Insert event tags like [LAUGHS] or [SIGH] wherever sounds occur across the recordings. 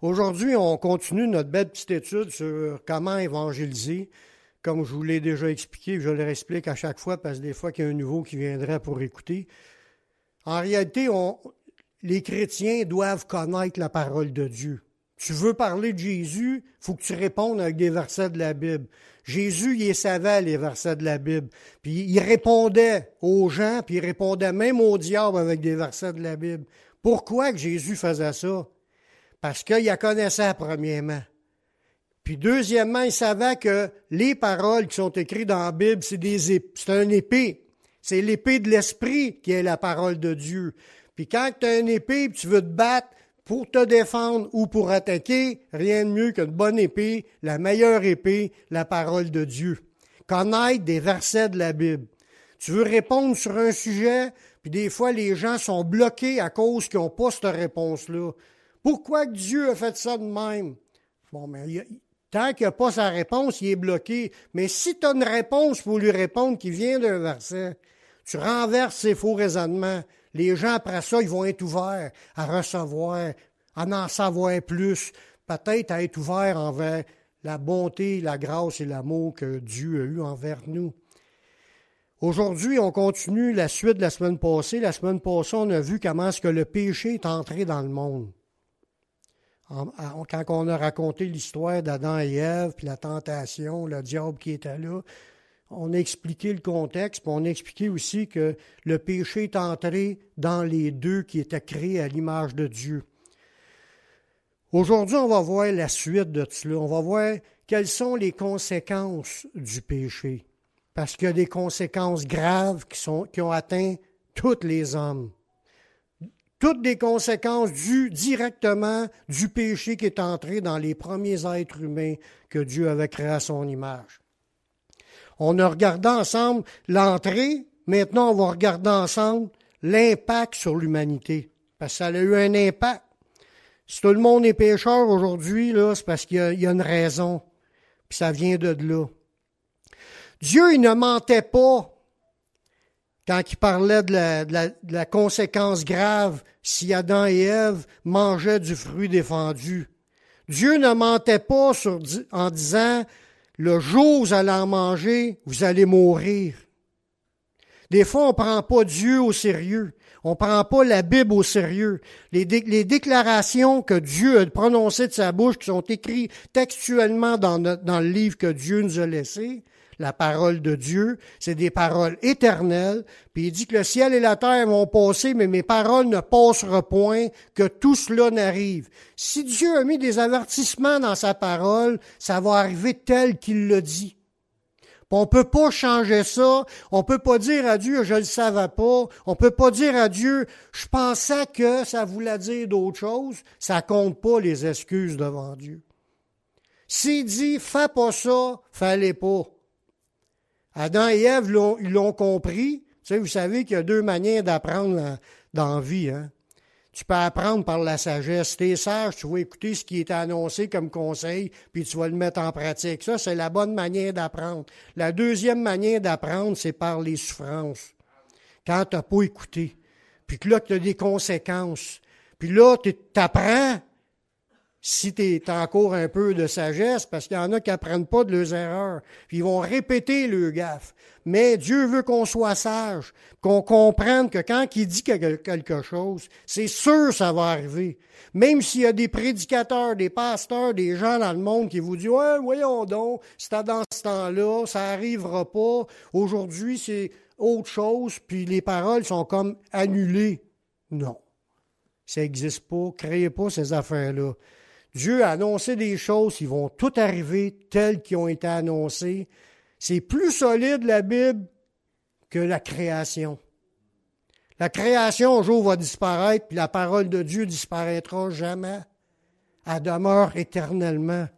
Aujourd'hui, on continue notre belle petite étude sur comment évangéliser. Comme je vous l'ai déjà expliqué, je le réexplique à chaque fois parce que des fois qu'il y a un nouveau qui viendrait pour écouter. En réalité, les chrétiens doivent connaître la parole de Dieu. Tu veux parler de Jésus, faut que tu répondes avec des versets de la Bible. Jésus, il savait les versets de la Bible. Puis il répondait aux gens, puis il répondait même au diable avec des versets de la Bible. Pourquoi que Jésus faisait ça? Parce qu'il la connaissait premièrement. Puis deuxièmement, il savait que les paroles qui sont écrites dans la Bible, c'est des épée. C'est l'épée de l'esprit qui est la parole de Dieu. Puis quand tu as une épée, tu veux te battre pour te défendre ou pour attaquer, rien de mieux qu'une bonne épée, la meilleure épée, la parole de Dieu. Connaître des versets de la Bible. Tu veux répondre sur un sujet, puis des fois les gens sont bloqués à cause qu'ils n'ont pas cette réponse-là. Pourquoi Dieu a fait ça de même? Bon, mais tant qu'il n'a pas sa réponse, il est bloqué. Mais si tu as une réponse pour lui répondre qui vient d'un verset, tu renverses ses faux raisonnements. Les gens, après ça, ils vont être ouverts à recevoir, à en savoir plus, peut-être à être ouverts envers la bonté, la grâce et l'amour que Dieu a eu envers nous. Aujourd'hui, on continue la suite de la semaine passée. La semaine passée, on a vu comment est-ce que le péché est entré dans le monde. Quand on a raconté l'histoire d'Adam et Ève, puis la tentation, le diable qui était là, on a expliqué le contexte, puis on a expliqué aussi que le péché est entré dans les deux qui étaient créés à l'image de Dieu. Aujourd'hui, on va voir la suite de cela. On va voir quelles sont les conséquences du péché. Parce qu'il y a des conséquences graves qui, qui ont atteint tous les hommes. Toutes des conséquences dues directement du péché qui est entré dans les premiers êtres humains que Dieu avait créés à son image. On a regardé ensemble l'entrée, maintenant on va regarder ensemble l'impact sur l'humanité. Parce que ça a eu un impact. Si tout le monde est pécheur aujourd'hui, c'est parce qu'il y, a une raison. Puis ça vient de là. Dieu, il ne mentait pas quand il parlait de la, conséquence grave si Adam et Ève mangeaient du fruit défendu. Dieu ne mentait pas en disant le jour où vous allez en manger, vous allez mourir. Des fois, on ne prend pas Dieu au sérieux. On ne prend pas la Bible au sérieux. Les, déclarations que Dieu a prononcées de sa bouche, qui sont écrites textuellement dans le livre que Dieu nous a laissé, la parole de Dieu, c'est des paroles éternelles. Puis il dit que le ciel et la terre vont passer, mais mes paroles ne passeront point, que tout cela n'arrive. Si Dieu a mis des avertissements dans sa parole, ça va arriver tel qu'il le dit. On peut pas changer ça. On peut pas dire à Dieu, je le savais pas. On peut pas dire à Dieu, je pensais que ça voulait dire d'autres choses. Ça compte pas les excuses devant Dieu. S'il dit, fais pas ça, fallait pas. Adam et Ève l'ont compris. vous savez qu'il y a deux manières d'apprendre dans la vie. Hein. Tu peux apprendre par la sagesse. Si tu es sage, tu vas écouter ce qui est annoncé comme conseil, puis tu vas le mettre en pratique. Ça, c'est la bonne manière d'apprendre. La deuxième manière d'apprendre, c'est par les souffrances. Quand tu n'as pas écouté. Puis que là, tu as des conséquences. Puis là, tu apprends si tu es encore un peu de sagesse, parce qu'il y en a qui n'apprennent pas de leurs erreurs, puis ils vont répéter le gaffe. Mais Dieu veut qu'on soit sage, qu'on comprenne que quand il dit quelque chose, c'est sûr ça va arriver. Même s'il y a des prédicateurs, des pasteurs, des gens dans le monde qui vous disent Ouais, voyons donc, c'est dans ce temps-là, ça arrivera pas. Aujourd'hui, c'est autre chose, puis les paroles sont comme annulées. Non. Ça n'existe pas. Créez pas ces affaires-là. Dieu a annoncé des choses qui vont tout arriver telles qui ont été annoncées. C'est plus solide la Bible que la création. La création un jour va disparaître, puis la parole de Dieu disparaîtra jamais. Elle demeure éternellement.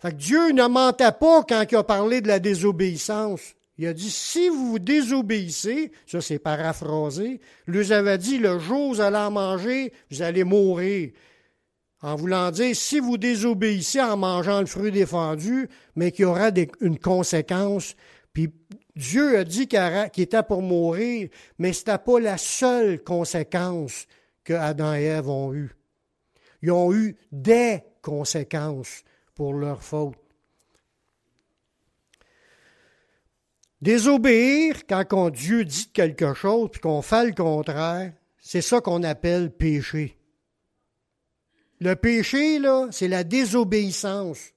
Fait Dieu ne mentait pas quand il a parlé de la désobéissance. Il a dit, si vous vous désobéissez, ça c'est paraphrasé, lui avait dit, le jour où vous allez en manger, vous allez mourir en voulant dire, si vous désobéissez en mangeant le fruit défendu, mais qu'il y aura une conséquence, puis Dieu a dit qu'il était pour mourir, mais ce n'était pas la seule conséquence que Adam et Ève ont eue. Ils ont eu des conséquences pour leur faute. Désobéir, quand Dieu dit quelque chose puis qu'on fait le contraire, c'est ça qu'on appelle péché. Le péché, là, c'est la désobéissance.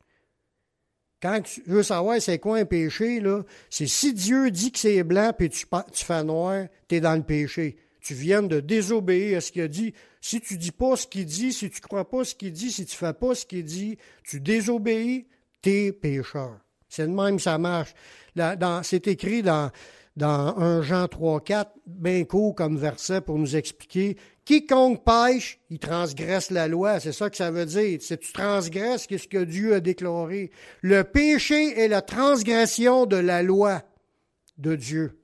Quand tu veux savoir c'est quoi un péché, là, c'est si Dieu dit que c'est blanc puis tu, tu fais noir, tu dans le péché. Tu viens de désobéir à ce qu'il a dit. Si tu dis pas ce qu'il dit, si tu crois pas ce qu'il dit, si tu fais pas ce qu'il dit, tu désobéis, t'es pécheur. C'est de même ça marche. c'est écrit dans, dans 1 Jean 3, 4, bien court comme verset pour nous expliquer Quiconque pêche, il transgresse la loi. C'est ça que ça veut dire. C'est tu transgresses ce que Dieu a déclaré? Le péché est la transgression de la loi de Dieu.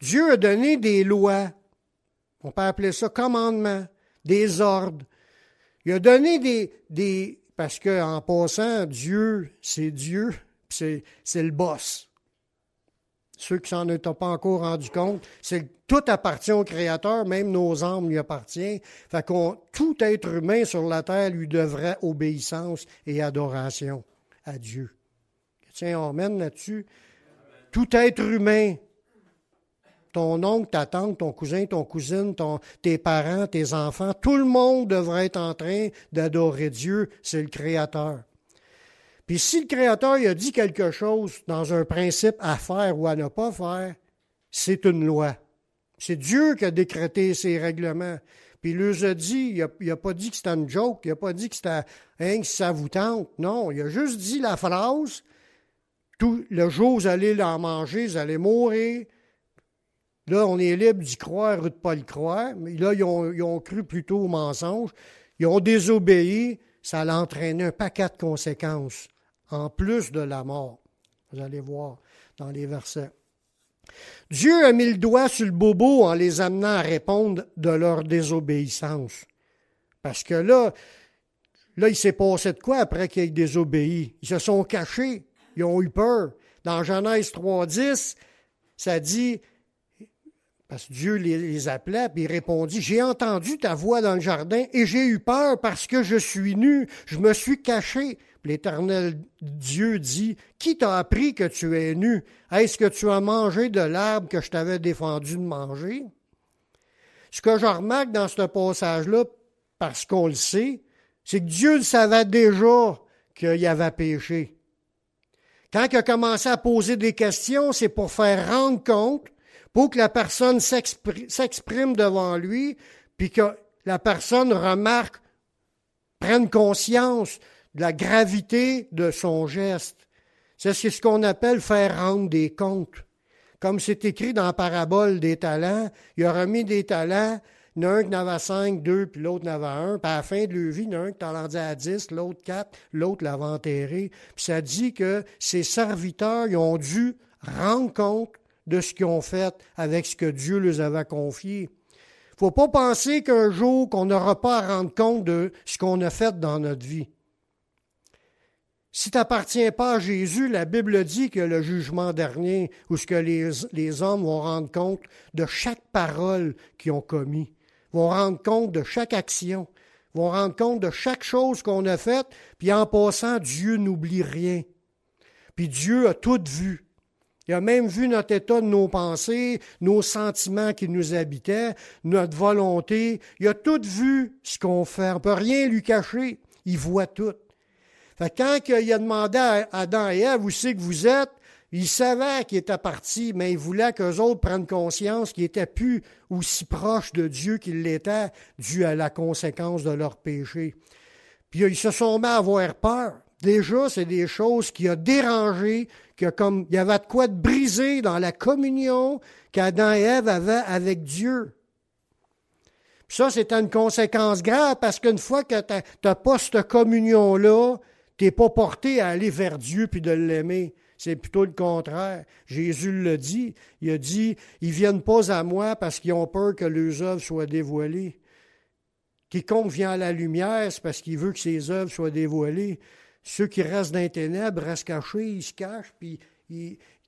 Dieu a donné des lois. On peut appeler ça commandements, des ordres. Il a donné des, des parce que en passant, Dieu, c'est Dieu, c'est le boss. Ceux qui s'en étaient pas encore rendu compte, c'est tout appartient au Créateur, même nos âmes lui appartiennent. Fait qu'on, tout être humain sur la terre lui devrait obéissance et adoration à Dieu. Tiens, on mène là-dessus. Tout être humain, ton oncle, ta tante, ton cousin, ton cousine, tes parents, tes enfants, tout le monde devrait être en train d'adorer Dieu, c'est le Créateur. Puis si le Créateur a dit quelque chose dans un principe à faire ou à ne pas faire, c'est une loi. C'est Dieu qui a décrété ces règlements. Puis il a dit, il n'a pas dit que c'était une joke, il n'a pas dit que c'était hein, que ça vous tente. Non, il a juste dit la phrase tout, le jour vous allez l'en manger, vous allez mourir. Là, on est libre d'y croire ou de ne pas le croire. Mais là, ils ont, ils cru plutôt au mensonge. Ils ont désobéi. Ça a entraîné un paquet de conséquences en plus de la mort. Vous allez voir dans les versets. Dieu a mis le doigt sur le bobo en les amenant à répondre de leur désobéissance. Parce que là, là, il s'est passé de quoi après qu'ils aient désobéi? Ils se sont cachés, ils ont eu peur. Dans Genèse 3.10, ça dit, parce que Dieu les, appelait, puis il répondit, j'ai entendu ta voix dans le jardin et j'ai eu peur parce que je suis nu, je me suis caché. L'Éternel Dieu dit, Qui t'a appris que tu es nu? Est-ce que tu as mangé de l'arbre que je t'avais défendu de manger? Ce que je remarque dans ce passage-là, parce qu'on le sait, c'est que Dieu savait déjà qu'il y avait péché. Quand il a commencé à poser des questions, c'est pour faire rendre compte, pour que la personne s'exprime devant lui, puis que la personne remarque, prenne conscience de la gravité de son geste. C'est ce qu'on appelle faire rendre des comptes. Comme c'est écrit dans la parabole des talents, il a remis des talents, il y en a un qui en avait cinq, deux, puis l'autre en avait un. Puis à la fin de leur vie, il y en a un qui t'en dit à dix, l'autre quatre, l'autre l'avait enterré. Puis ça dit que ses serviteurs ont dû rendre compte de ce qu'ils ont fait avec ce que Dieu leur avait confié. faut pas penser qu'un jour qu'on n'aura pas à rendre compte de ce qu'on a fait dans notre vie. Si tu n'appartiens pas à Jésus, la Bible dit que le jugement dernier, où ce que les, les, hommes vont rendre compte de chaque parole qu'ils ont commis, vont rendre compte de chaque action, vont rendre compte de chaque chose qu'on a faite, puis en passant, Dieu n'oublie rien. Puis Dieu a tout vu. Il a même vu notre état de nos pensées, nos sentiments qui nous habitaient, notre volonté. Il a tout vu ce qu'on fait. On ne peut rien lui cacher. Il voit tout. Fait quand il a demandé à Adam et Ève où c'est que vous êtes, il savait qu'il était parti, mais il voulait qu'eux autres prennent conscience qu'ils n'étaient plus aussi proches de Dieu qu'ils l'étaient, dû à la conséquence de leur péché. Puis ils se sont mis à avoir peur. Déjà, c'est des choses qui ont dérangé, que comme il y avait de quoi de briser dans la communion qu'Adam et Ève avaient avec Dieu. Puis ça, c'est une conséquence grave parce qu'une fois que tu n'as pas cette communion-là, tu n'es pas porté à aller vers Dieu puis de l'aimer. C'est plutôt le contraire. Jésus le dit. Il a dit, ils viennent pas à moi parce qu'ils ont peur que leurs œuvres soient dévoilées. Quiconque vient à la lumière, c'est parce qu'il veut que ses œuvres soient dévoilées. Ceux qui restent dans les ténèbres restent cachés, ils se cachent,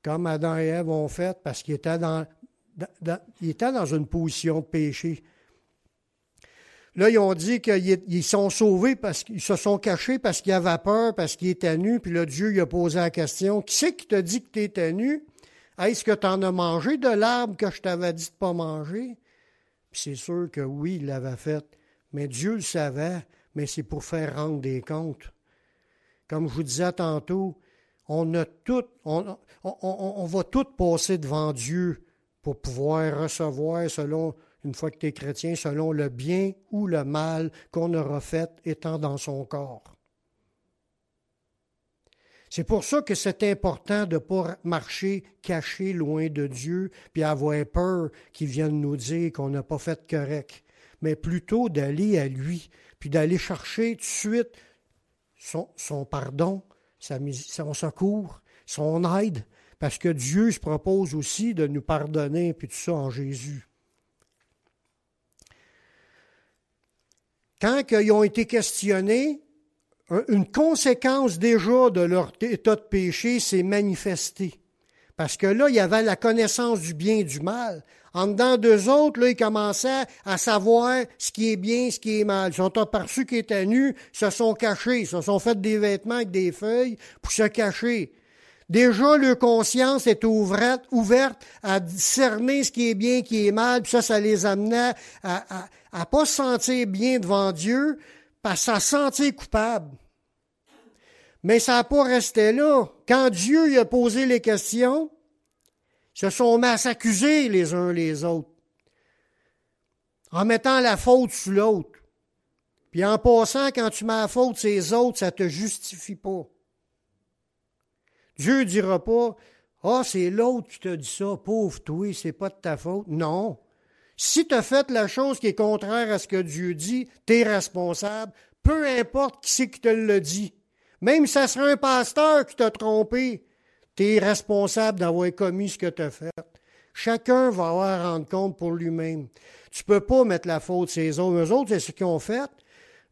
comme Adam et Ève ont fait, parce qu'ils étaient dans une position de péché. Là, ils ont dit qu'ils sont sauvés parce qu'ils se sont cachés parce qu'il y avait peur, parce qu'ils étaient nus. Puis là, Dieu lui a posé la question, qui c'est qui t'a dit que tu étais nu? Est-ce que tu en as mangé de l'arbre que je t'avais dit de pas manger? Puis c'est sûr que oui, il l'avait fait. Mais Dieu le savait, mais c'est pour faire rendre des comptes. Comme je vous disais tantôt, on a tout, on, on, on va tout passer devant Dieu pour pouvoir recevoir selon une fois que tu es chrétien, selon le bien ou le mal qu'on aura fait étant dans son corps. C'est pour ça que c'est important de ne pas marcher caché loin de Dieu, puis avoir peur qu'il vienne nous dire qu'on n'a pas fait correct, mais plutôt d'aller à lui, puis d'aller chercher tout de suite son, son pardon, son secours, son aide, parce que Dieu se propose aussi de nous pardonner, puis tout ça en Jésus. Quand ils ont été questionnés, une conséquence déjà de leur état de péché s'est manifestée. Parce que là, il y avait la connaissance du bien et du mal. En dedans d'eux autres, là, ils commençaient à savoir ce qui est bien, ce qui est mal. Ils sont aperçus qu'ils étaient nus, se sont cachés, se sont fait des vêtements avec des feuilles pour se cacher. Déjà, leur conscience est ouverte, ouverte à discerner ce qui est bien, qui est mal, puis ça, ça les amenait à, à, à pas se sentir bien devant Dieu, parce à se sentir coupable. Mais ça n'a pas resté là. Quand Dieu lui a posé les questions, ils se sont mis à s'accuser les uns les autres, en mettant la faute sur l'autre. Puis en passant, quand tu mets la faute sur les autres, ça ne te justifie pas. Dieu dira pas Ah, c'est l'autre qui t'a dit ça, pauvre toi, c'est pas de ta faute. Non. Si tu as fait la chose qui est contraire à ce que Dieu dit, tu es responsable, peu importe qui c'est qui te le dit. Même si ça serait un pasteur qui t'a trompé, tu es responsable d'avoir commis ce que tu as fait. Chacun va avoir à rendre compte pour lui-même. Tu peux pas mettre la faute sur les autres. Eux autres, c'est ce qu'ils ont fait.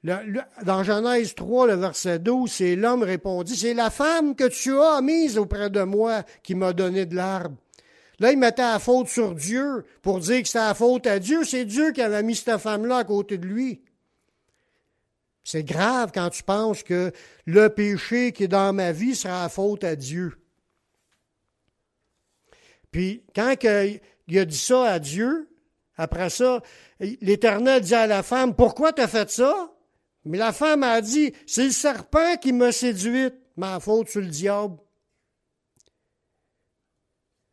Dans Genèse 3, le verset 12, c'est l'homme répondit, c'est la femme que tu as mise auprès de moi qui m'a donné de l'arbre. Là, il mettait la faute sur Dieu pour dire que c'était la faute à Dieu. C'est Dieu qui avait mis cette femme-là à côté de lui. C'est grave quand tu penses que le péché qui est dans ma vie sera la faute à Dieu. Puis, quand il a dit ça à Dieu, après ça, l'Éternel dit à la femme, pourquoi tu as fait ça? Mais la femme a dit, c'est le serpent qui m'a séduite, ma faute sur le diable.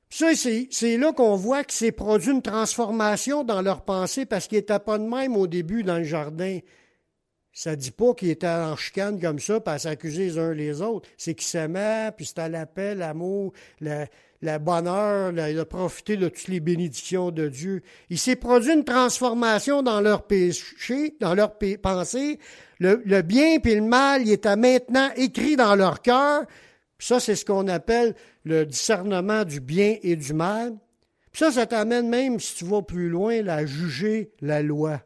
Ça, c'est là qu'on voit que s'est produit une transformation dans leur pensée parce qu'ils n'étaient pas de même au début dans le jardin. Ça dit pas qu'ils étaient en chicane comme ça, puis à s'accuser les uns les autres. C'est qu'ils s'aimaient, puis c'était la paix, l'amour, le, bonheur, le, profiter de toutes les bénédictions de Dieu. Il s'est produit une transformation dans leur péché, dans leur pensée. Le, le bien et le mal, il était maintenant écrit dans leur cœur. Ça, c'est ce qu'on appelle le discernement du bien et du mal. Ça, ça t'amène même, si tu vas plus loin, à juger la loi.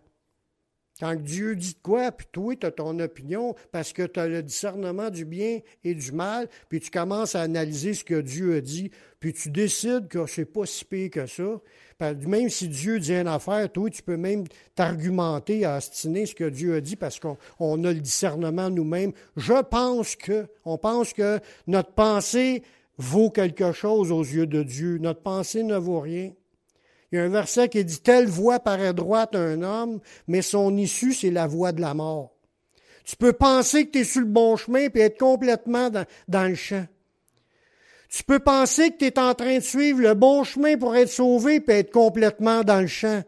Quand Dieu dit quoi, puis toi, tu as ton opinion parce que tu as le discernement du bien et du mal, puis tu commences à analyser ce que Dieu a dit, puis tu décides que c'est pas si pire que ça. Même si Dieu dit une affaire, toi, tu peux même t'argumenter, à astiner ce que Dieu a dit parce qu'on a le discernement nous-mêmes. Je pense que, on pense que notre pensée vaut quelque chose aux yeux de Dieu. Notre pensée ne vaut rien. Il y a un verset qui dit Telle voie paraît droite à un homme, mais son issue, c'est la voie de la mort. Tu peux penser que tu es sur le bon chemin et être complètement dans, dans le champ. Tu peux penser que tu es en train de suivre le bon chemin pour être sauvé et être complètement dans le champ.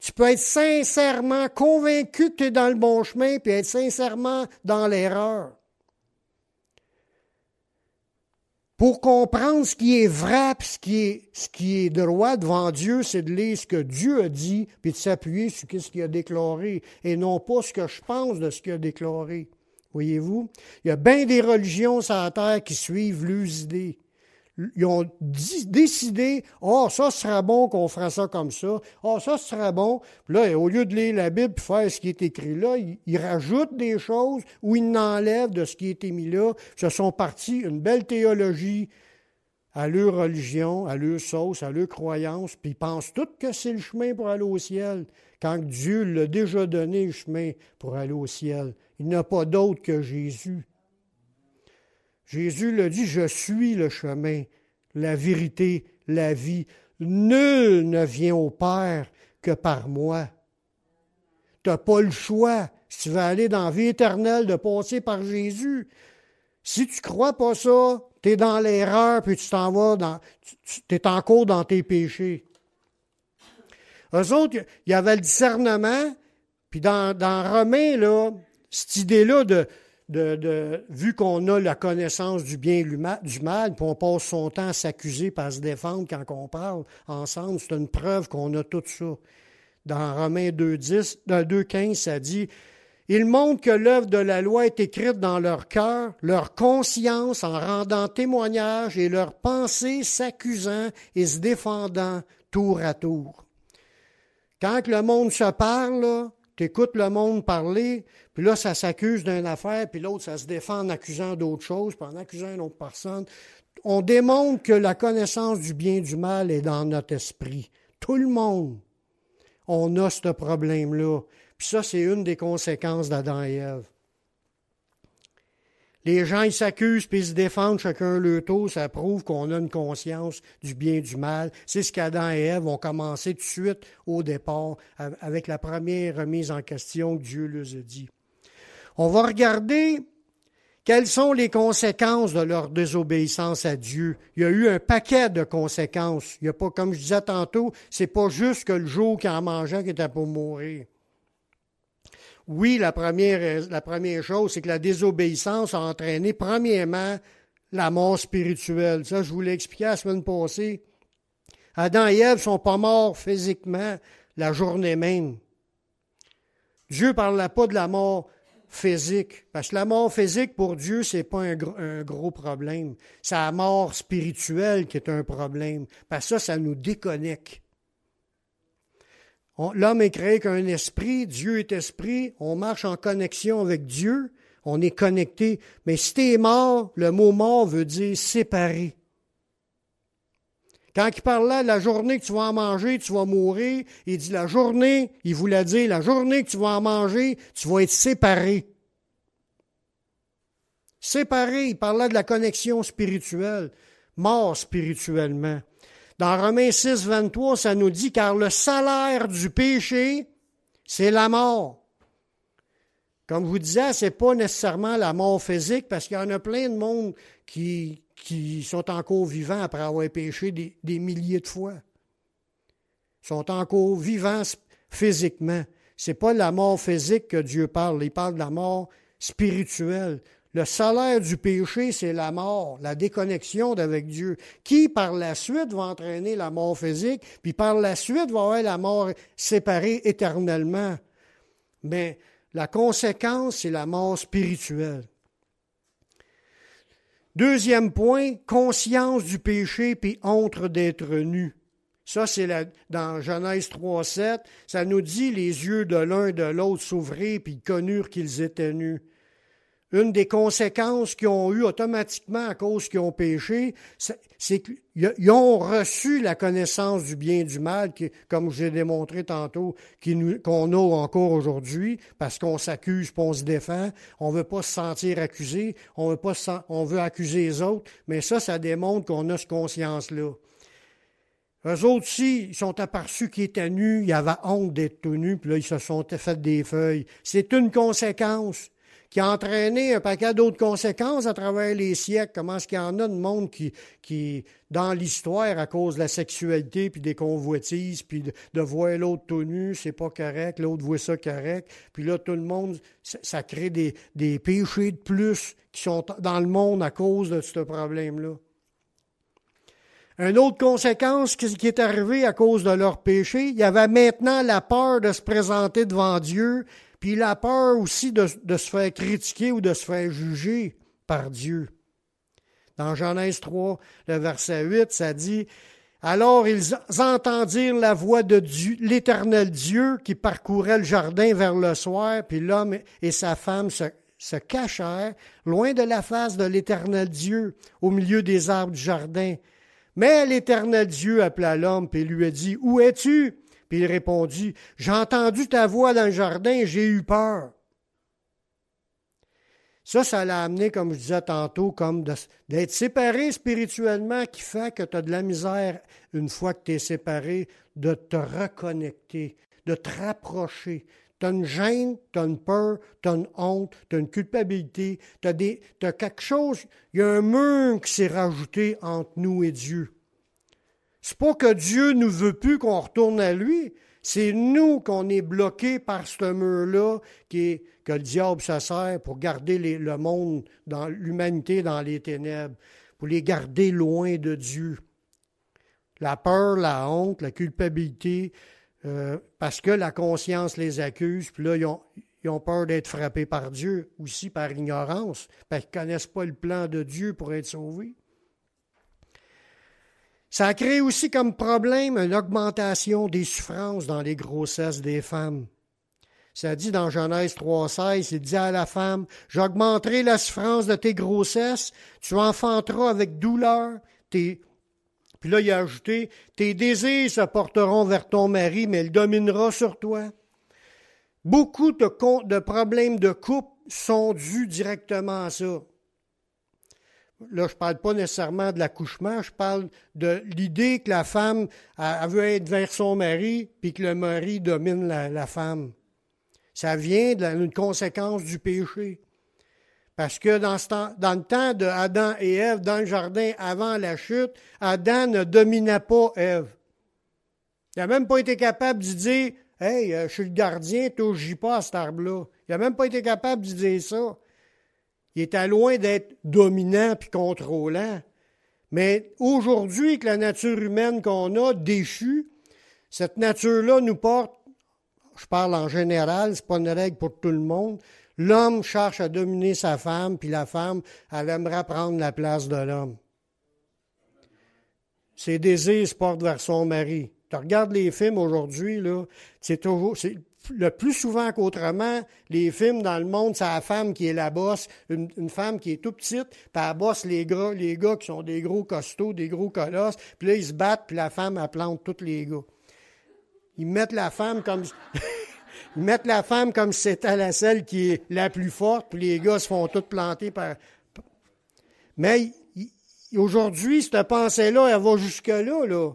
Tu peux être sincèrement convaincu que tu es dans le bon chemin et être sincèrement dans l'erreur. Pour comprendre ce qui est vrai, ce qui est, ce qui est droit devant Dieu, c'est de lire ce que Dieu a dit, puis de s'appuyer sur ce qu'il a déclaré, et non pas ce que je pense de ce qu'il a déclaré. Voyez-vous? Il y a bien des religions sur la terre qui suivent leurs idées ils ont décidé, oh, ça serait bon qu'on ferait ça comme ça, oh, ça serait bon. Puis là, au lieu de lire la Bible et faire ce qui est écrit là, ils, rajoutent des choses ou ils n'enlèvent de ce qui été mis là. Ce sont partis une belle théologie à leur religion, à leur sauce, à leur croyance, puis ils pensent tout que c'est le chemin pour aller au ciel. quand Dieu l'a déjà donné le chemin pour aller au ciel. Il n'y a pas d'autre que Jésus. Jésus le dit, je suis le chemin, la vérité, la vie. Nul ne vient au Père que par moi. Tu n'as pas le choix, si tu veux aller dans la vie éternelle, de passer par Jésus. Si tu crois pas ça, tu es dans l'erreur, puis tu t'en vas dans. Tu es encore dans tes péchés. Eux autres, il y avait le discernement, puis dans, dans Romain, cette idée-là de, vu qu'on a la connaissance du bien et du mal, puis on passe son temps à s'accuser, pas à se défendre quand on parle ensemble, c'est une preuve qu'on a tout ça. Dans Romains 2.10, 2.15, ça dit ils montrent que l'œuvre de la loi est écrite dans leur cœur, leur conscience en rendant témoignage et leurs pensées s'accusant et se défendant tour à tour. Quand le monde se parle, tu écoutes le monde parler, puis là, ça s'accuse d'une affaire, puis l'autre, ça se défend en accusant d'autre chose, puis en accusant une autre personne. On démontre que la connaissance du bien et du mal est dans notre esprit. Tout le monde, on a ce problème-là. Puis ça, c'est une des conséquences d'Adam et Ève. Les gens, ils s'accusent puis ils se défendent chacun le tour. Ça prouve qu'on a une conscience du bien et du mal. C'est ce qu'Adam et Ève ont commencé tout de suite au départ avec la première remise en question que Dieu leur a dit. On va regarder quelles sont les conséquences de leur désobéissance à Dieu. Il y a eu un paquet de conséquences. Il y a pas, comme je disais tantôt, c'est pas juste que le jour qu'il en mangeait qui était pour mourir. Oui, la première, la première chose, c'est que la désobéissance a entraîné, premièrement, la mort spirituelle. Ça, je vous l'ai expliqué la semaine passée. Adam et Ève sont pas morts physiquement la journée même. Dieu ne parlait pas de la mort physique, parce que la mort physique, pour Dieu, c'est pas un, un, gros problème. C'est la mort spirituelle qui est un problème, parce que ça, ça nous déconnecte. L'homme est créé qu'un esprit, Dieu est esprit, on marche en connexion avec Dieu, on est connecté. Mais si tu es mort, le mot mort veut dire séparé. Quand il parlait de la journée que tu vas en manger, tu vas mourir, il dit la journée, il voulait dire la journée que tu vas en manger, tu vas être séparé. Séparé, il parlait de la connexion spirituelle, mort spirituellement. Dans Romains 6, 23, ça nous dit, car le salaire du péché, c'est la mort. Comme je vous disais, c'est pas nécessairement la mort physique, parce qu'il y en a plein de monde qui, sont encore vivants après avoir péché des, des milliers de fois. Ils sont encore vivants physiquement. C'est pas la mort physique que Dieu parle, il parle de la mort spirituelle. Le salaire du péché, c'est la mort, la déconnexion d'avec Dieu, qui par la suite va entraîner la mort physique, puis par la suite va avoir la mort séparée éternellement? Mais la conséquence, c'est la mort spirituelle. Deuxième point, conscience du péché puis honte d'être nu. Ça, c'est dans Genèse 3, 7. Ça nous dit les yeux de l'un et de l'autre s'ouvrir puis connurent qu'ils étaient nus une des conséquences qu'ils ont eues automatiquement à cause qu'ils ont péché, c'est qu'ils ont reçu la connaissance du bien et du mal, qui, comme j'ai démontré tantôt, qu'on a encore aujourd'hui, parce qu'on s'accuse, on se défend, on veut pas se sentir accusé, on veut pas on veut accuser les autres, mais ça, ça démontre qu'on a cette conscience-là. Eux autres aussi, ils sont aperçus qu'ils étaient nus, il y avait honte d'être tout puis là, ils se sont fait des feuilles. C'est une conséquence qui a entraîné un paquet d'autres conséquences à travers les siècles. Comment est-ce qu'il y en a de monde qui, qui dans l'histoire, à cause de la sexualité, puis des convoitises, puis de, voir l'autre tout nu, c'est pas correct, l'autre voit ça correct. Puis là, tout le monde, ça, crée des, des péchés de plus qui sont dans le monde à cause de ce problème-là. Une autre conséquence qui est arrivée à cause de leur péché, il y avait maintenant la peur de se présenter devant Dieu puis la peur aussi de, se faire critiquer ou de se faire juger par Dieu. Dans Genèse 3, le verset 8, ça dit Alors ils entendirent la voix de l'Éternel Dieu qui parcourait le jardin vers le soir, puis l'homme et sa femme se, se cachèrent loin de la face de l'Éternel Dieu, au milieu des arbres du jardin. Mais l'Éternel Dieu appela l'homme et lui a dit Où es-tu? Il répondit, J'ai entendu ta voix dans le jardin, j'ai eu peur. Ça, ça l'a amené, comme je disais tantôt, comme d'être séparé spirituellement qui fait que tu as de la misère, une fois que tu es séparé, de te reconnecter, de te rapprocher. Tu as une gêne, tu as une peur, tu as une honte, tu as une culpabilité, tu as, quelque chose, il y a un mur qui s'est rajouté entre nous et Dieu. C'est pas que Dieu ne veut plus qu'on retourne à lui, c'est nous qu'on est bloqués par ce mur-là que le diable se sert pour garder le monde, dans l'humanité dans les ténèbres, pour les garder loin de Dieu. La peur, la honte, la culpabilité, euh, parce que la conscience les accuse, puis là, ils ont, ils ont peur d'être frappés par Dieu, aussi par ignorance, parce qu'ils ne connaissent pas le plan de Dieu pour être sauvés. Ça a créé aussi comme problème une augmentation des souffrances dans les grossesses des femmes. Ça dit dans Genèse 3,16, il dit à la femme, J'augmenterai la souffrance de tes grossesses, tu enfanteras avec douleur. Tes... Puis là, il a ajouté, Tes désirs se porteront vers ton mari, mais il dominera sur toi. Beaucoup de, de problèmes de couple sont dus directement à ça. Là, je ne parle pas nécessairement de l'accouchement, je parle de l'idée que la femme veut être vers son mari, puis que le mari domine la femme. Ça vient d'une conséquence du péché. Parce que dans, le temps de Adam et Ève, dans le jardin avant la chute, Adam ne dominait pas Ève. Il n'a même pas été capable de dire Hey, euh, je suis le gardien, t'ougis pas à cet arbre-là. Il n'a même pas été capable de dire ça. Il était loin d'être dominant puis contrôlant. Mais aujourd'hui, que la nature humaine qu'on a déchue, cette nature-là nous porte je parle en général, c'est pas une règle pour tout le monde. L'homme cherche à dominer sa femme, puis la femme, elle aimerait prendre la place de l'homme. Ses désirs se portent vers son mari. Tu regardes les films aujourd'hui, là, c'est toujours, le plus souvent qu'autrement, les films dans le monde, c'est la femme qui est la bosse, une, femme qui est tout petite, puis elle bosse les gars, les gars qui sont des gros costauds, des gros colosses, puis là, ils se battent, puis la femme, elle plante tous les gars. Ils mettent la femme comme [LAUGHS] ils mettent la femme comme si c'était la celle qui est la plus forte, puis les gars se font tous planter par. Mais aujourd'hui, cette pensée-là, elle va jusque-là, là.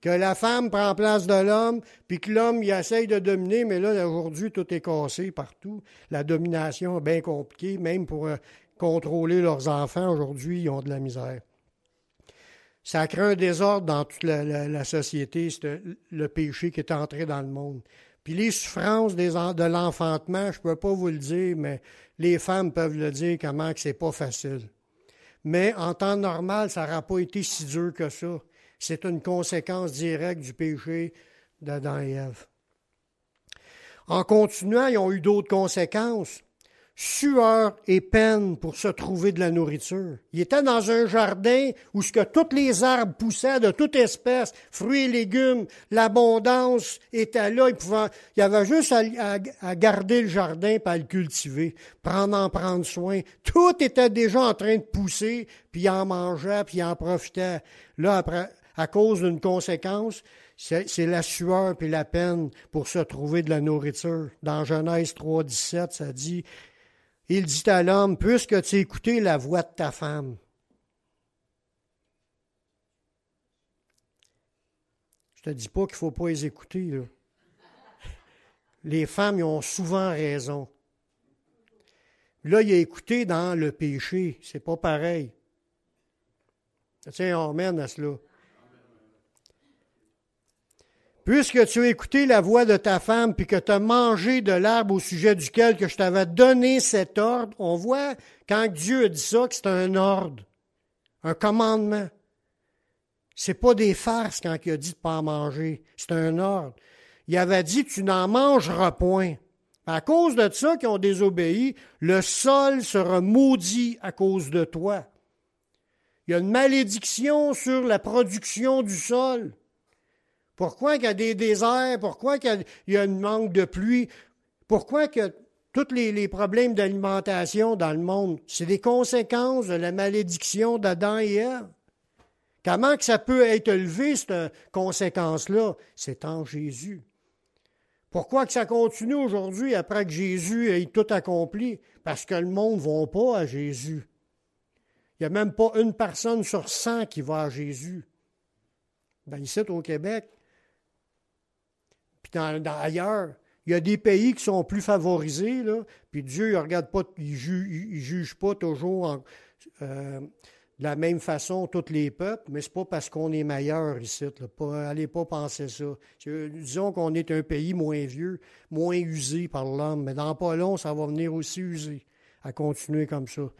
Que la femme prend place de l'homme, puis que l'homme, il essaye de dominer, mais là, aujourd'hui, tout est cassé partout. La domination est bien compliquée, même pour euh, contrôler leurs enfants, aujourd'hui, ils ont de la misère. Ça crée un désordre dans toute la, société, c'est le péché qui est entré dans le monde. Puis les souffrances de l'enfantement, je ne peux pas vous le dire, mais les femmes peuvent le dire comment que c'est pas facile. Mais en temps normal, ça n'aura pas été si dur que ça. C'est une conséquence directe du péché d'Adam et Ève. En continuant, ils ont eu d'autres conséquences sueur et peine pour se trouver de la nourriture. Il était dans un jardin où ce que toutes les arbres poussaient de toute espèce, fruits et légumes, l'abondance était là. Il, pouvait, il avait juste à, garder le jardin et à le cultiver, prendre en prendre soin. Tout était déjà en train de pousser, puis il en mangeait, puis il en profitait. Là, après, à cause d'une conséquence, c'est la sueur puis la peine pour se trouver de la nourriture. Dans Genèse 3, 17, ça dit il dit à l'homme, puisque tu as écouté la voix de ta femme. Je te dis pas qu'il faut pas les écouter. Les femmes ont souvent raison. Là, il a écouté dans le péché. C'est pas pareil. Tiens, on mène à cela. Puisque tu as écouté la voix de ta femme, puis que tu as mangé de l'arbre au sujet duquel que je t'avais donné cet ordre, on voit quand Dieu a dit ça que c'est un ordre, un commandement. C'est pas des farces quand il a dit de pas en manger, c'est un ordre. Il avait dit tu n'en mangeras point. À cause de ça qui ont désobéi, le sol sera maudit à cause de toi. Il y a une malédiction sur la production du sol. Pourquoi il y a des déserts? Pourquoi il y a un manque de pluie? Pourquoi que tous les, problèmes d'alimentation dans le monde, c'est des conséquences de la malédiction d'Adam et Ève? Comment que ça peut être élevé, cette conséquence-là? C'est en Jésus. Pourquoi que ça continue aujourd'hui après que Jésus ait tout accompli? Parce que le monde ne va pas à Jésus. Il n'y a même pas une personne sur cent qui va à Jésus. Ben, ici, au Québec, puis ailleurs, il y a des pays qui sont plus favorisés, là, puis Dieu, il regarde pas, il juge, juge pas toujours euh, de la même façon tous les peuples, mais c'est pas parce qu'on est meilleur ici. Allez pas penser ça. Disons qu'on est un pays moins vieux, moins usé par l'homme, mais dans pas long, ça va venir aussi usé, à continuer comme ça.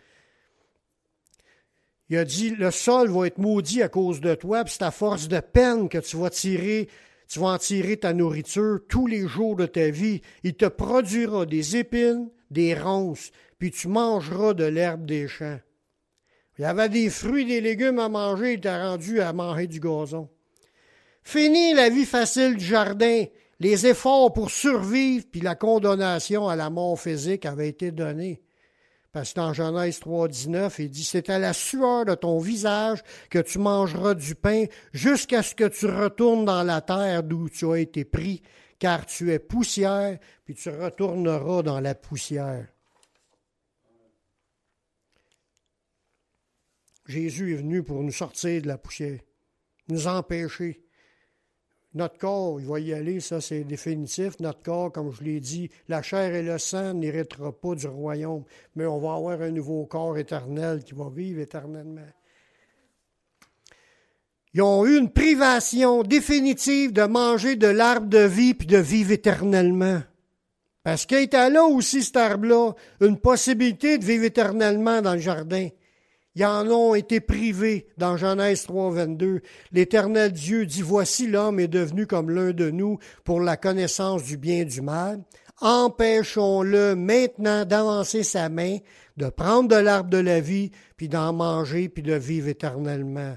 Il a dit, le sol va être maudit à cause de toi, puis c'est à force de peine que tu vas tirer, tu vas en tirer ta nourriture tous les jours de ta vie. Il te produira des épines, des ronces, puis tu mangeras de l'herbe des champs. Il y avait des fruits, des légumes à manger, il t'a rendu à manger du gazon. Fini la vie facile du jardin, les efforts pour survivre, puis la condamnation à la mort physique avait été donnée. Parce que dans Genèse 3, 19, il dit, c'est à la sueur de ton visage que tu mangeras du pain jusqu'à ce que tu retournes dans la terre d'où tu as été pris, car tu es poussière, puis tu retourneras dans la poussière. Jésus est venu pour nous sortir de la poussière, nous empêcher notre corps, il va y aller, ça c'est définitif. Notre corps, comme je l'ai dit, la chair et le sang n'héritera pas du royaume, mais on va avoir un nouveau corps éternel qui va vivre éternellement. Ils ont eu une privation définitive de manger de l'arbre de vie puis de vivre éternellement. Parce qu'il était là aussi, cet arbre-là, une possibilité de vivre éternellement dans le jardin. Ils en ont été privés dans Genèse 3, 22. L'Éternel Dieu dit, Voici l'homme est devenu comme l'un de nous pour la connaissance du bien et du mal. Empêchons-le maintenant d'avancer sa main, de prendre de l'arbre de la vie, puis d'en manger, puis de vivre éternellement.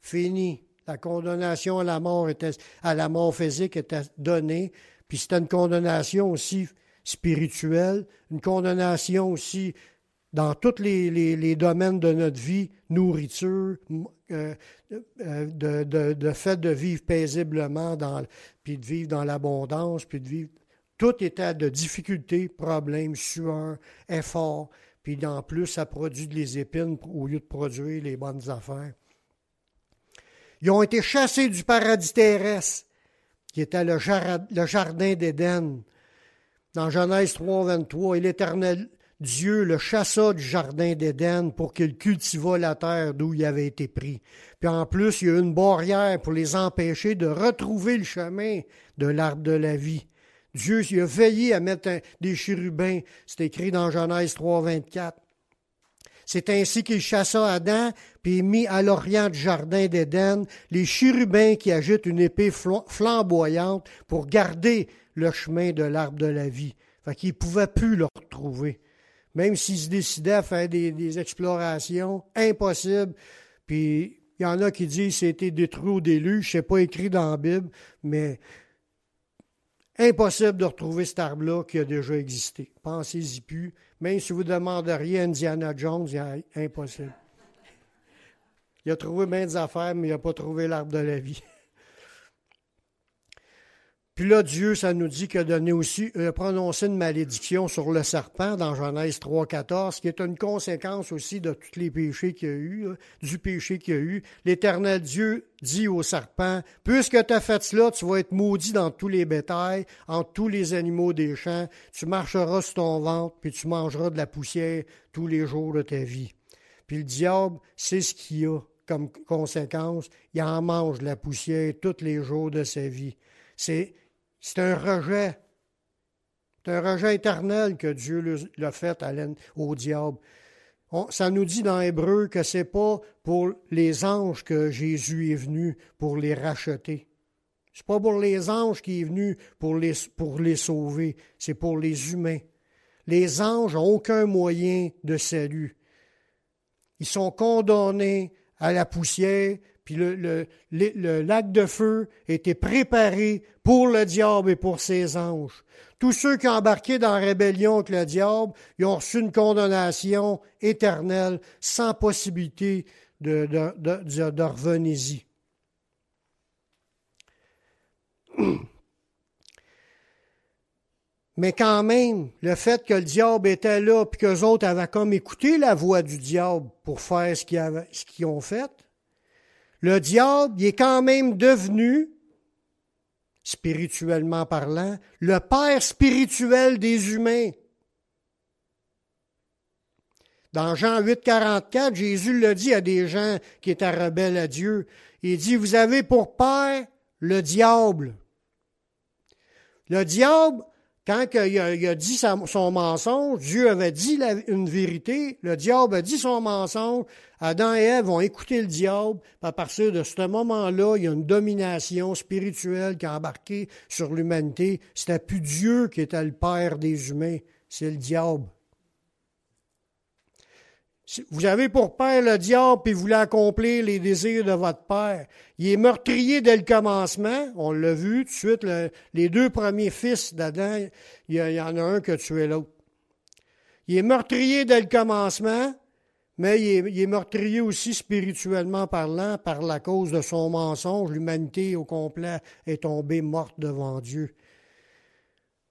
Fini. La condamnation à la mort était, à la mort physique était donnée, puis c'était une condamnation aussi spirituelle, une condamnation aussi dans tous les, domaines de notre vie, nourriture, euh, euh, de, fait de vivre paisiblement, puis de vivre dans l'abondance, puis de vivre tout état de difficulté, problème, sueur, effort, puis en plus, ça produit des épines au lieu de produire les bonnes affaires. Ils ont été chassés du paradis terrestre, qui était le, jardin d'Éden. Dans Genèse 3, 23, et l'Éternel Dieu le chassa du jardin d'Éden pour qu'il cultivât la terre d'où il avait été pris. Puis en plus, il y a une barrière pour les empêcher de retrouver le chemin de l'arbre de la vie. Dieu il a veillé à mettre des chérubins. C'est écrit dans Genèse 3, 24. C'est ainsi qu'il chassa Adam, puis mit à l'orient du jardin d'Éden les chérubins qui agitent une épée flamboyante pour garder le chemin de l'arbre de la vie. Fait qu'il ne pouvait plus le retrouver même s'ils décidaient à faire des, explorations, impossible. Puis il y en a qui disent c'était détruit au déluge, sais pas écrit dans la Bible, mais impossible de retrouver cet arbre-là qui a déjà existé. Pensez-y plus. Même si vous demanderiez à Indiana Jones, c'est impossible. Il a trouvé bien des affaires, mais il n'a pas trouvé l'arbre de la vie. Puis là, Dieu, ça nous dit qu'il a donné aussi, a prononcé une malédiction sur le serpent dans Genèse 3, 14, qui est une conséquence aussi de tous les péchés qu'il y a eu, du péché qu'il y a eu. L'Éternel Dieu dit au serpent, puisque tu as fait cela, tu vas être maudit dans tous les bétails, en tous les animaux des champs, tu marcheras sur ton ventre, puis tu mangeras de la poussière tous les jours de ta vie. Puis le diable, c'est ce qu'il a comme conséquence, il en mange de la poussière tous les jours de sa vie. C'est c'est un rejet. C'est un rejet éternel que Dieu l'a fait au diable. ça nous dit dans Hébreu que ce n'est pas pour les anges que Jésus est venu pour les racheter. Ce n'est pas pour les anges qu'il est venu pour les, pour les sauver, c'est pour les humains. Les anges n'ont aucun moyen de salut. Ils sont condamnés à la poussière, puis le, lac de feu était préparé pour le diable et pour ses anges. Tous ceux qui ont embarqué dans la rébellion avec le diable, ils ont reçu une condamnation éternelle sans possibilité de, de, revenir-y. [CLEARS THROAT] Mais quand même, le fait que le diable était là, puis qu'eux autres avaient comme écouté la voix du diable pour faire ce qu'ils, ont fait, le diable, il est quand même devenu, spirituellement parlant, le père spirituel des humains. Dans Jean 8, 44, Jésus le dit à des gens qui étaient rebelles à Dieu. Il dit, vous avez pour père le diable. Le diable, quand il a, dit son mensonge, Dieu avait dit une vérité, le diable a dit son mensonge, Adam et Ève ont écouté le diable, à partir de ce moment-là, il y a une domination spirituelle qui a embarqué sur l'humanité. C'était plus Dieu qui était le père des humains, c'est le diable. Vous avez pour père le diable, puis vous voulez accomplir les désirs de votre père. Il est meurtrier dès le commencement. On l'a vu tout de suite. les deux premiers fils d'Adam, il, y en a un qui a tué l'autre. Il est meurtrier dès le commencement, mais il est, meurtrier aussi spirituellement parlant par la cause de son mensonge. L'humanité au complet est tombée morte devant Dieu.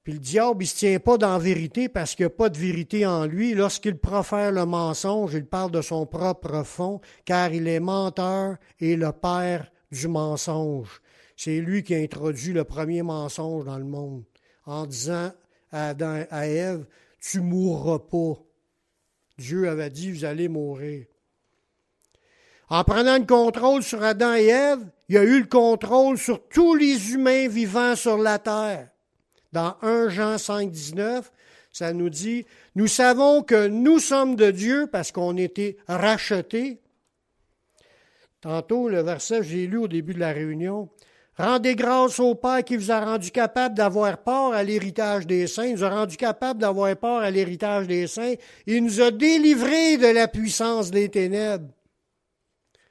Puis le diable, il ne se tient pas dans vérité parce qu'il n'y a pas de vérité en lui. Lorsqu'il profère le mensonge, il parle de son propre fond, car il est menteur et le père du mensonge. C'est lui qui a introduit le premier mensonge dans le monde, en disant à Adam, à Ève, tu mourras pas. Dieu avait dit, vous allez mourir. En prenant le contrôle sur Adam et Ève, il a eu le contrôle sur tous les humains vivant sur la terre. Dans 1 Jean 5, 19, ça nous dit, nous savons que nous sommes de Dieu parce qu'on était rachetés. Tantôt, le verset que j'ai lu au début de la réunion, Rendez grâce au Père qui vous a rendu capable d'avoir part à l'héritage des saints. Il nous a rendu capable d'avoir part à l'héritage des saints. Il nous a délivrés de la puissance des ténèbres.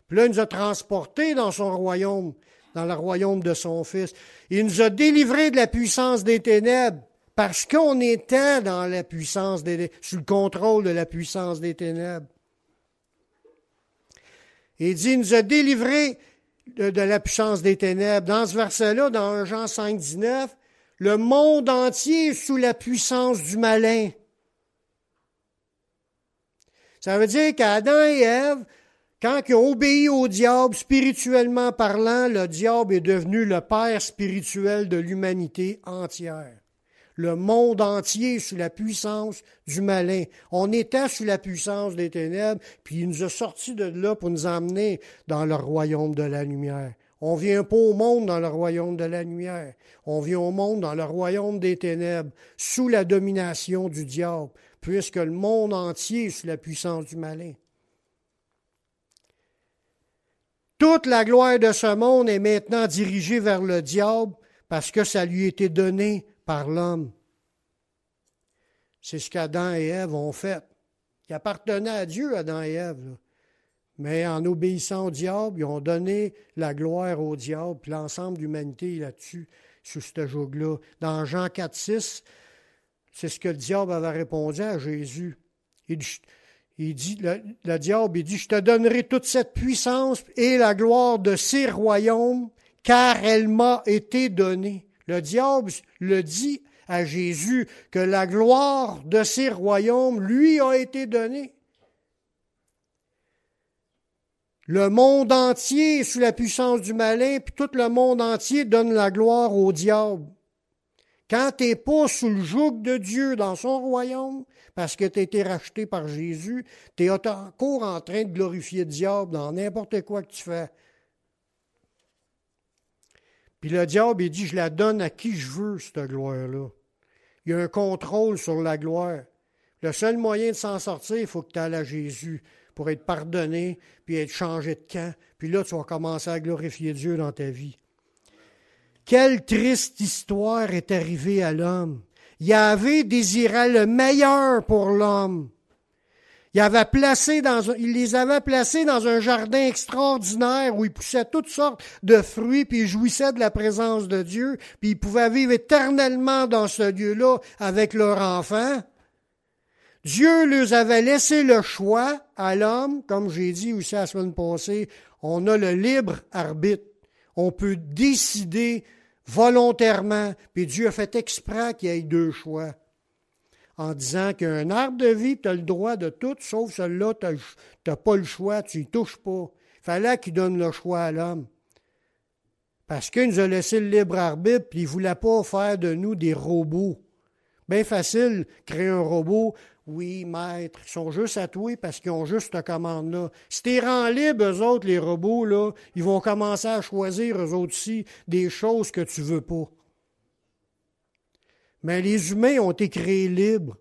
Puis là, il nous a transportés dans son royaume dans le royaume de son Fils. Il nous a délivrés de la puissance des ténèbres parce qu'on était dans la puissance des, sous le contrôle de la puissance des ténèbres. il dit, il nous a délivrés de, la puissance des ténèbres. Dans ce verset-là, dans Jean 5, 19, le monde entier est sous la puissance du malin. Ça veut dire qu'Adam et Ève quand ils ont obéi au diable, spirituellement parlant, le diable est devenu le père spirituel de l'humanité entière. Le monde entier sous la puissance du malin. On était sous la puissance des ténèbres, puis il nous a sortis de là pour nous emmener dans le royaume de la lumière. On vient pas au monde dans le royaume de la lumière. On vient au monde dans le royaume des ténèbres, sous la domination du diable, puisque le monde entier est sous la puissance du malin. Toute la gloire de ce monde est maintenant dirigée vers le diable parce que ça lui été donné par l'homme. C'est ce qu'Adam et Ève ont fait. Qui appartenait à Dieu, Adam et Ève. Mais en obéissant au diable, ils ont donné la gloire au diable, puis l'ensemble de l'humanité là-dessus, sous ce joug-là. Dans Jean 4, 6, c'est ce que le diable avait répondu à Jésus. Il dit, le, diable, il dit, je te donnerai toute cette puissance et la gloire de ces royaumes, car elle m'a été donnée. Le diable le dit à Jésus que la gloire de ces royaumes lui a été donnée. Le monde entier est sous la puissance du malin, puis tout le monde entier donne la gloire au diable. Quand tu n'es pas sous le joug de Dieu dans son royaume, parce que tu as été racheté par Jésus, tu es encore en train de glorifier le diable dans n'importe quoi que tu fais. Puis le diable, il dit, je la donne à qui je veux, cette gloire-là. Il y a un contrôle sur la gloire. Le seul moyen de s'en sortir, il faut que tu ailles à Jésus pour être pardonné, puis être changé de camp. Puis là, tu vas commencer à glorifier Dieu dans ta vie. Quelle triste histoire est arrivée à l'homme. Yahvé désirait le meilleur pour l'homme. Il, les avait placés dans un jardin extraordinaire où ils poussaient toutes sortes de fruits, puis ils jouissaient de la présence de Dieu, puis ils pouvaient vivre éternellement dans ce lieu-là avec leur enfant. Dieu leur avait laissé le choix à l'homme, comme j'ai dit aussi la semaine passée, on a le libre arbitre. On peut décider volontairement, puis Dieu a fait exprès qu'il y ait deux choix. En disant qu'un arbre de vie, tu as le droit de tout, sauf celui-là, tu n'as pas le choix, tu n'y touches pas. Fallait qu'il donne le choix à l'homme. Parce qu'il nous a laissé le libre arbitre, puis il ne voulait pas faire de nous des robots. Bien facile, créer un robot. Oui, maître, ils sont juste à toi parce qu'ils ont juste cette commande-là. Si tu rends libre, eux autres, les robots, là, ils vont commencer à choisir, eux autres aussi, des choses que tu veux pas. Mais les humains ont été créés libres.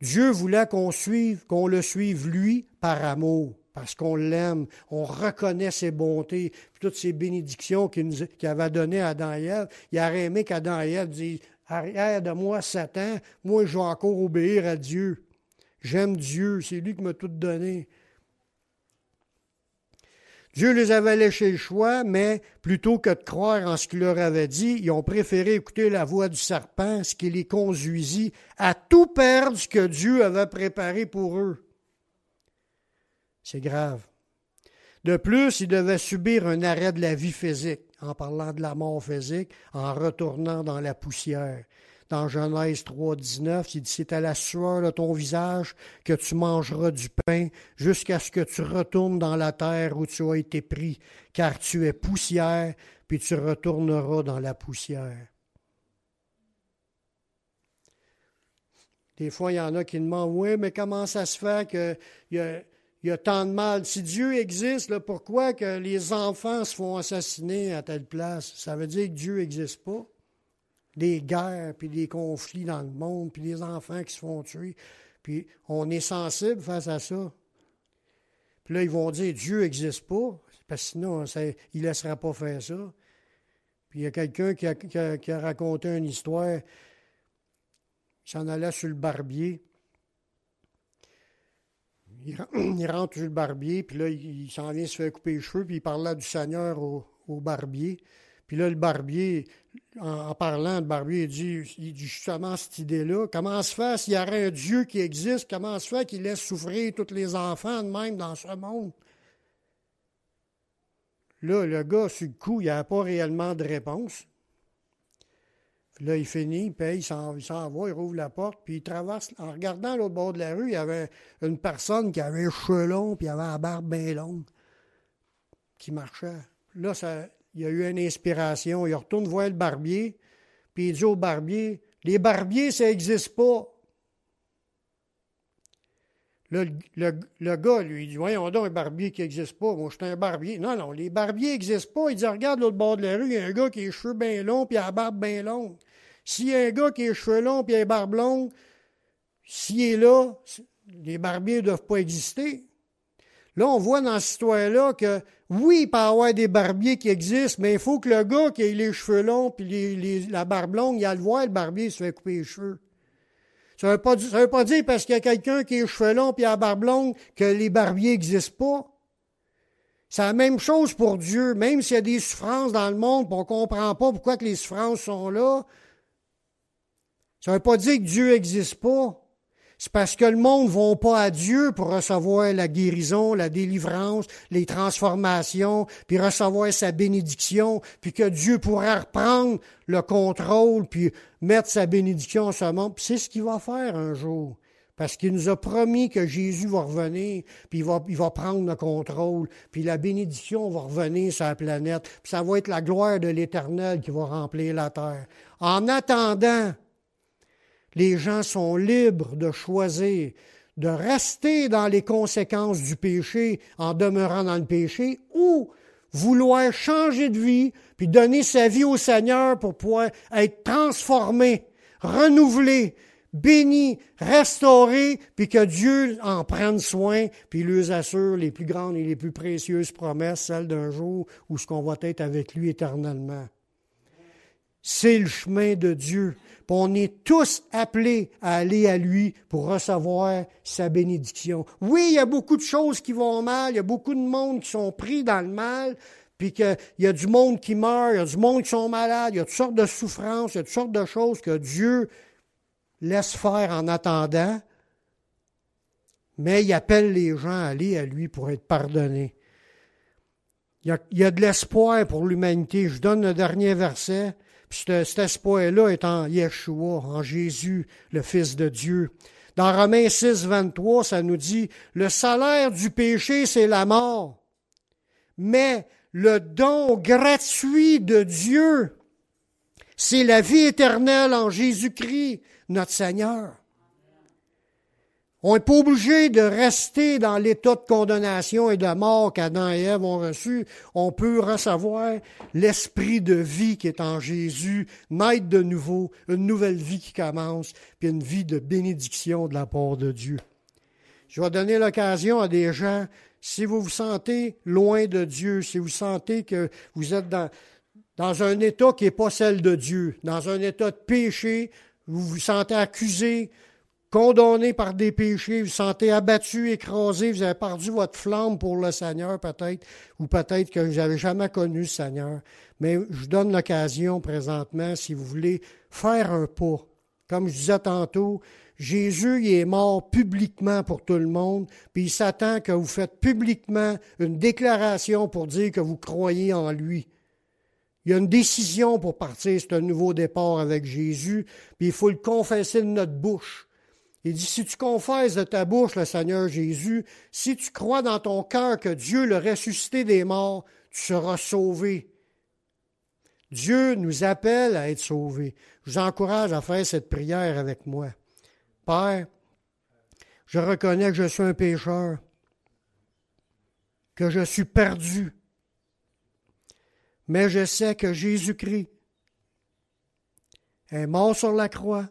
Dieu voulait qu'on suive, qu'on le suive lui par amour, parce qu'on l'aime, on reconnaît ses bontés, toutes ses bénédictions qu'il, avait données à Adam et Ève. Il aurait aimé qu'Adam et Ève disent Arrière de moi, Satan, moi je vais encore obéir à Dieu. J'aime Dieu, c'est lui qui m'a tout donné. Dieu les avait laissés le choix, mais plutôt que de croire en ce qu'il leur avait dit, ils ont préféré écouter la voix du serpent, ce qui les conduisit à tout perdre ce que Dieu avait préparé pour eux. C'est grave. De plus, ils devaient subir un arrêt de la vie physique, en parlant de la mort physique, en retournant dans la poussière dans Genèse 3, 19, il dit, c'est à la sueur de ton visage que tu mangeras du pain jusqu'à ce que tu retournes dans la terre où tu as été pris, car tu es poussière, puis tu retourneras dans la poussière. Des fois, il y en a qui demandent, oui, mais comment ça se fait qu'il y a, tant de mal? Si Dieu existe, pourquoi que les enfants se font assassiner à telle place? Ça veut dire que Dieu n'existe pas des guerres, puis des conflits dans le monde, puis des enfants qui se font tuer. Puis on est sensible face à ça. Puis là, ils vont dire Dieu n'existe pas, parce que sinon, il ne laissera pas faire ça. Puis il y a quelqu'un qui a, raconté une histoire. Il s'en allait sur le barbier. Il, [CLEARS THROAT] rentre sur le barbier, puis là, il, s'en vient se faire couper les cheveux, puis il parlait du Seigneur au barbier. Puis là, le barbier, en, parlant, le barbier il dit justement cette idée-là. Comment se fait s'il y aurait un Dieu qui existe, comment se fait qu'il laisse souffrir tous les enfants de même dans ce monde? Là, le gars, sur le coup, il n'a pas réellement de réponse. Puis là, il finit, paye, il s'en, va, il rouvre la porte, puis il traverse. En regardant l'autre bord de la rue, il y avait une personne qui avait un cheveu long, puis il avait la barbe bien longue, qui marchait. Là, ça, il a eu une inspiration. Il retourne voir le barbier, puis il dit au barbier Les barbiers, ça n'existe pas. le, le, gars, lui, il dit Voyons donc, un barbier qui n'existe pas. Moi, je suis un barbier. Non, non, les barbiers n'existent pas. Il dit Regarde l'autre bord de la rue, il y a un gars qui a les cheveux bien longs, puis a la barbe bien longue. S'il y a un gars qui a les cheveux longs, puis a la barbe longue, s'il est là, les barbiers ne doivent pas exister. Là, on voit dans cette histoire-là que oui, il peut y avoir des barbiers qui existent, mais il faut que le gars qui ait les cheveux longs puis la barbe longue, il a le voir, le barbier se fait couper les cheveux. Ça ne veut, pas, veut pas dire parce qu'il y a quelqu'un qui a les cheveux longs puis la barbe longue que les barbiers n'existent pas. C'est la même chose pour Dieu. Même s'il y a des souffrances dans le monde, on ne comprend pas pourquoi que les souffrances sont là, ça ne veut pas dire que Dieu n'existe pas. C'est parce que le monde ne va pas à Dieu pour recevoir la guérison, la délivrance, les transformations, puis recevoir sa bénédiction, puis que Dieu pourra reprendre le contrôle, puis mettre sa bénédiction en ce monde. c'est ce qu'il va faire un jour. Parce qu'il nous a promis que Jésus va revenir, puis il va, il va prendre le contrôle, puis la bénédiction va revenir sur la planète, puis ça va être la gloire de l'Éternel qui va remplir la terre. En attendant, les gens sont libres de choisir de rester dans les conséquences du péché en demeurant dans le péché ou vouloir changer de vie puis donner sa vie au Seigneur pour pouvoir être transformé, renouvelé, béni, restauré, puis que Dieu en prenne soin, puis lui assure les plus grandes et les plus précieuses promesses, celles d'un jour où ce qu'on va être avec lui éternellement. C'est le chemin de Dieu on est tous appelés à aller à lui pour recevoir sa bénédiction. Oui, il y a beaucoup de choses qui vont mal, il y a beaucoup de monde qui sont pris dans le mal, puis qu'il y a du monde qui meurt, il y a du monde qui sont malades, il y a toutes sortes de souffrances, il y a toutes sortes de choses que Dieu laisse faire en attendant, mais il appelle les gens à aller à lui pour être pardonnés. Il y a, il y a de l'espoir pour l'humanité. Je donne le dernier verset. Puis cet espoir-là est en Yeshua, en Jésus, le Fils de Dieu. Dans Romains 6, 23, ça nous dit, le salaire du péché, c'est la mort. Mais le don gratuit de Dieu, c'est la vie éternelle en Jésus-Christ, notre Seigneur. On n'est pas obligé de rester dans l'état de condamnation et de mort qu'Adam et Ève ont reçu. On peut recevoir l'esprit de vie qui est en Jésus, naître de nouveau, une nouvelle vie qui commence, puis une vie de bénédiction de la part de Dieu. Je vais donner l'occasion à des gens, si vous vous sentez loin de Dieu, si vous sentez que vous êtes dans, dans un état qui n'est pas celle de Dieu, dans un état de péché, vous vous sentez accusé, condamné par des péchés, vous vous sentez abattu, écrasé, vous avez perdu votre flamme pour le Seigneur peut-être, ou peut-être que vous n'avez jamais connu le Seigneur. Mais je donne l'occasion présentement, si vous voulez, faire un pas. Comme je disais tantôt, Jésus il est mort publiquement pour tout le monde, puis il s'attend que vous faites publiquement une déclaration pour dire que vous croyez en lui. Il y a une décision pour partir, c'est un nouveau départ avec Jésus, puis il faut le confesser de notre bouche. Il dit, si tu confesses de ta bouche le Seigneur Jésus, si tu crois dans ton cœur que Dieu l'a ressuscité des morts, tu seras sauvé. Dieu nous appelle à être sauvés. Je vous encourage à faire cette prière avec moi. Père, je reconnais que je suis un pécheur, que je suis perdu, mais je sais que Jésus-Christ est mort sur la croix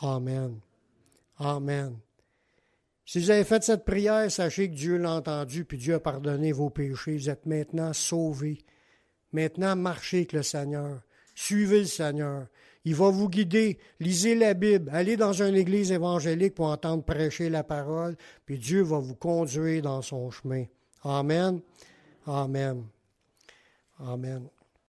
Amen. Amen. Si vous avez fait cette prière, sachez que Dieu l'a entendu, puis Dieu a pardonné vos péchés. Vous êtes maintenant sauvés. Maintenant, marchez avec le Seigneur. Suivez le Seigneur. Il va vous guider. Lisez la Bible. Allez dans une église évangélique pour entendre prêcher la parole, puis Dieu va vous conduire dans son chemin. Amen. Amen. Amen.